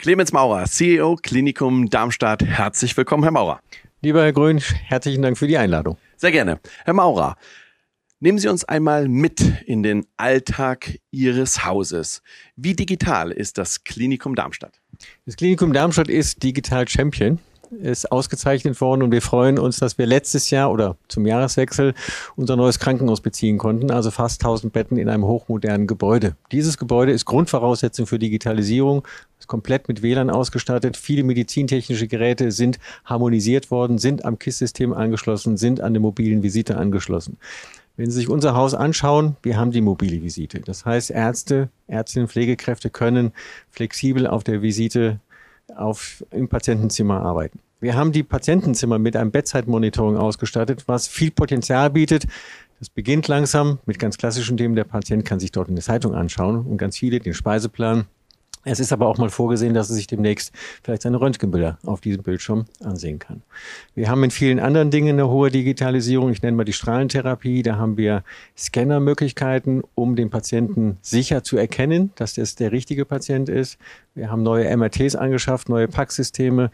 Clemens Maurer, CEO Klinikum Darmstadt. Herzlich willkommen, Herr Maurer. Lieber Herr Grün, herzlichen Dank für die Einladung. Sehr gerne. Herr Maurer, nehmen Sie uns einmal mit in den Alltag Ihres Hauses. Wie digital ist das Klinikum Darmstadt? Das Klinikum Darmstadt ist Digital Champion ist ausgezeichnet worden und wir freuen uns, dass wir letztes Jahr oder zum Jahreswechsel unser neues Krankenhaus beziehen konnten, also fast 1000 Betten in einem hochmodernen Gebäude. Dieses Gebäude ist Grundvoraussetzung für Digitalisierung, ist komplett mit WLAN ausgestattet. Viele medizintechnische Geräte sind harmonisiert worden, sind am KISS-System angeschlossen, sind an der mobilen Visite angeschlossen. Wenn Sie sich unser Haus anschauen, wir haben die mobile Visite. Das heißt, Ärzte, Ärztinnen, Pflegekräfte können flexibel auf der Visite auf, im Patientenzimmer arbeiten. Wir haben die Patientenzimmer mit einem Bedside-Monitoring ausgestattet, was viel Potenzial bietet. Das beginnt langsam mit ganz klassischen Themen. Der Patient kann sich dort eine Zeitung anschauen und ganz viele den Speiseplan, es ist aber auch mal vorgesehen, dass er sich demnächst vielleicht seine Röntgenbilder auf diesem Bildschirm ansehen kann. Wir haben in vielen anderen Dingen eine hohe Digitalisierung. Ich nenne mal die Strahlentherapie. Da haben wir Scannermöglichkeiten, um den Patienten sicher zu erkennen, dass das der richtige Patient ist. Wir haben neue MRTs angeschafft, neue Packsysteme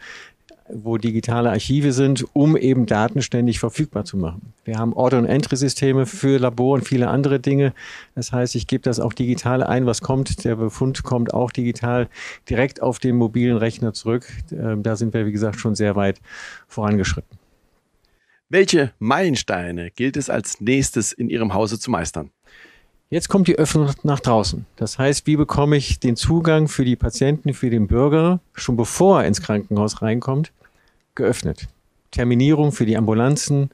wo digitale Archive sind, um eben Daten ständig verfügbar zu machen. Wir haben Order- und Entry-Systeme für Labor und viele andere Dinge. Das heißt, ich gebe das auch digital ein, was kommt. Der Befund kommt auch digital direkt auf den mobilen Rechner zurück. Ähm, da sind wir, wie gesagt, schon sehr weit vorangeschritten. Welche Meilensteine gilt es als nächstes in Ihrem Hause zu meistern? Jetzt kommt die Öffnung nach draußen. Das heißt, wie bekomme ich den Zugang für die Patienten, für den Bürger, schon bevor er ins Krankenhaus reinkommt, geöffnet. Terminierung für die Ambulanzen,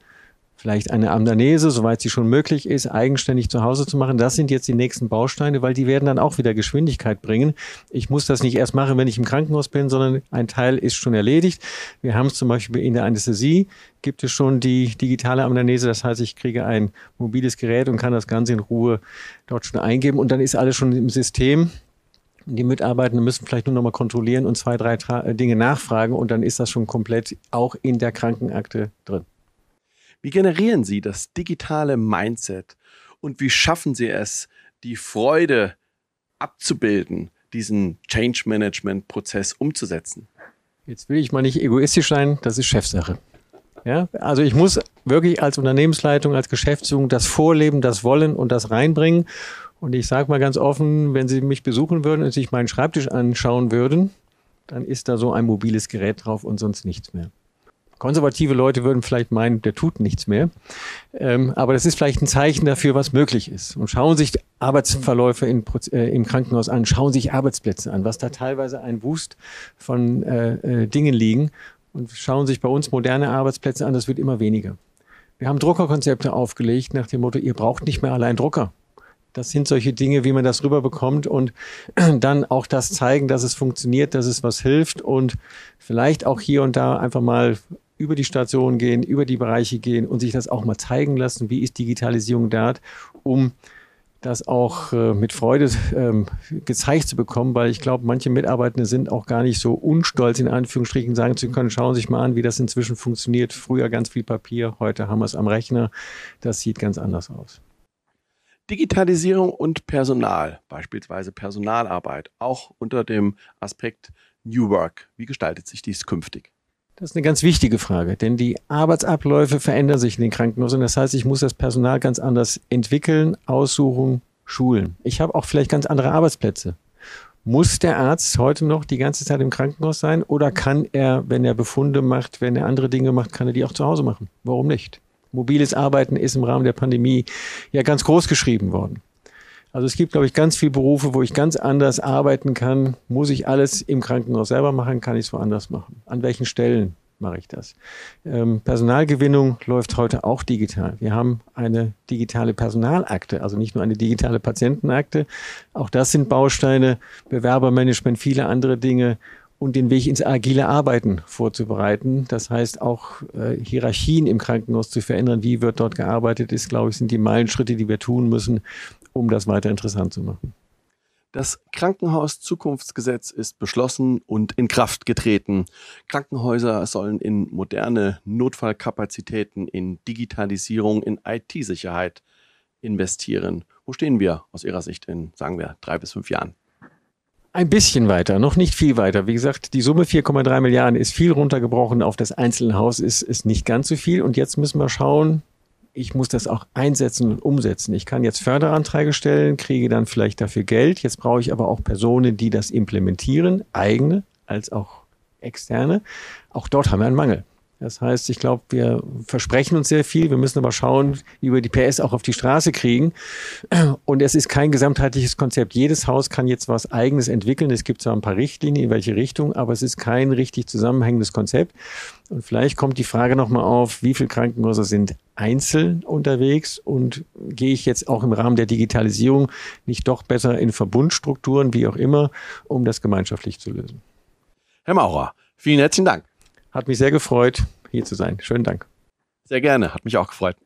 vielleicht eine Amdanese, soweit sie schon möglich ist, eigenständig zu Hause zu machen. Das sind jetzt die nächsten Bausteine, weil die werden dann auch wieder Geschwindigkeit bringen. Ich muss das nicht erst machen, wenn ich im Krankenhaus bin, sondern ein Teil ist schon erledigt. Wir haben es zum Beispiel in der Anästhesie, gibt es schon die digitale Amdanese. Das heißt, ich kriege ein mobiles Gerät und kann das Ganze in Ruhe dort schon eingeben und dann ist alles schon im System. Die Mitarbeitenden müssen vielleicht nur noch mal kontrollieren und zwei, drei Tra äh, Dinge nachfragen und dann ist das schon komplett auch in der Krankenakte drin. Wie generieren Sie das digitale Mindset und wie schaffen Sie es, die Freude abzubilden, diesen Change Management Prozess umzusetzen? Jetzt will ich mal nicht egoistisch sein, das ist Chefsache. Ja, also ich muss wirklich als Unternehmensleitung, als Geschäftsführung das Vorleben, das Wollen und das reinbringen. Und ich sage mal ganz offen, wenn Sie mich besuchen würden und sich meinen Schreibtisch anschauen würden, dann ist da so ein mobiles Gerät drauf und sonst nichts mehr. Konservative Leute würden vielleicht meinen, der tut nichts mehr. Ähm, aber das ist vielleicht ein Zeichen dafür, was möglich ist. Und schauen sich Arbeitsverläufe in, äh, im Krankenhaus an, schauen sich Arbeitsplätze an, was da teilweise ein Wust von äh, äh, Dingen liegen. Und schauen sich bei uns moderne Arbeitsplätze an, das wird immer weniger. Wir haben Druckerkonzepte aufgelegt nach dem Motto, ihr braucht nicht mehr allein Drucker. Das sind solche Dinge, wie man das rüberbekommt und dann auch das zeigen, dass es funktioniert, dass es was hilft und vielleicht auch hier und da einfach mal über die Station gehen, über die Bereiche gehen und sich das auch mal zeigen lassen, wie ist Digitalisierung da, um das auch äh, mit Freude ähm, gezeigt zu bekommen, weil ich glaube, manche Mitarbeitende sind auch gar nicht so unstolz, in Anführungsstrichen sagen zu können, schauen Sie sich mal an, wie das inzwischen funktioniert. Früher ganz viel Papier, heute haben wir es am Rechner. Das sieht ganz anders aus. Digitalisierung und Personal, beispielsweise Personalarbeit, auch unter dem Aspekt New Work. Wie gestaltet sich dies künftig? Das ist eine ganz wichtige Frage, denn die Arbeitsabläufe verändern sich in den Krankenhäusern. Das heißt, ich muss das Personal ganz anders entwickeln, aussuchen, schulen. Ich habe auch vielleicht ganz andere Arbeitsplätze. Muss der Arzt heute noch die ganze Zeit im Krankenhaus sein oder kann er, wenn er Befunde macht, wenn er andere Dinge macht, kann er die auch zu Hause machen? Warum nicht? Mobiles Arbeiten ist im Rahmen der Pandemie ja ganz groß geschrieben worden. Also es gibt, glaube ich, ganz viele Berufe, wo ich ganz anders arbeiten kann. Muss ich alles im Krankenhaus selber machen? Kann ich es woanders machen? An welchen Stellen mache ich das? Ähm, Personalgewinnung läuft heute auch digital. Wir haben eine digitale Personalakte, also nicht nur eine digitale Patientenakte. Auch das sind Bausteine, Bewerbermanagement, viele andere Dinge und den Weg ins agile Arbeiten vorzubereiten. Das heißt auch äh, Hierarchien im Krankenhaus zu verändern. Wie wird dort gearbeitet, ist, glaube ich, sind die Meilenschritte, die wir tun müssen, um das weiter interessant zu machen. Das Krankenhaus-Zukunftsgesetz ist beschlossen und in Kraft getreten. Krankenhäuser sollen in moderne Notfallkapazitäten, in Digitalisierung, in IT-Sicherheit investieren. Wo stehen wir aus Ihrer Sicht in, sagen wir, drei bis fünf Jahren? Ein bisschen weiter, noch nicht viel weiter. Wie gesagt, die Summe 4,3 Milliarden ist viel runtergebrochen. Auf das einzelne Haus ist, ist nicht ganz so viel. Und jetzt müssen wir schauen, ich muss das auch einsetzen und umsetzen. Ich kann jetzt Förderanträge stellen, kriege dann vielleicht dafür Geld. Jetzt brauche ich aber auch Personen, die das implementieren, eigene als auch externe. Auch dort haben wir einen Mangel. Das heißt, ich glaube, wir versprechen uns sehr viel. Wir müssen aber schauen, wie wir die PS auch auf die Straße kriegen. Und es ist kein gesamtheitliches Konzept. Jedes Haus kann jetzt was Eigenes entwickeln. Es gibt zwar ein paar Richtlinien, in welche Richtung, aber es ist kein richtig zusammenhängendes Konzept. Und vielleicht kommt die Frage nochmal auf, wie viele Krankenhäuser sind einzeln unterwegs und gehe ich jetzt auch im Rahmen der Digitalisierung nicht doch besser in Verbundstrukturen, wie auch immer, um das gemeinschaftlich zu lösen. Herr Maurer, vielen herzlichen Dank. Hat mich sehr gefreut, hier zu sein. Schönen Dank. Sehr gerne, hat mich auch gefreut.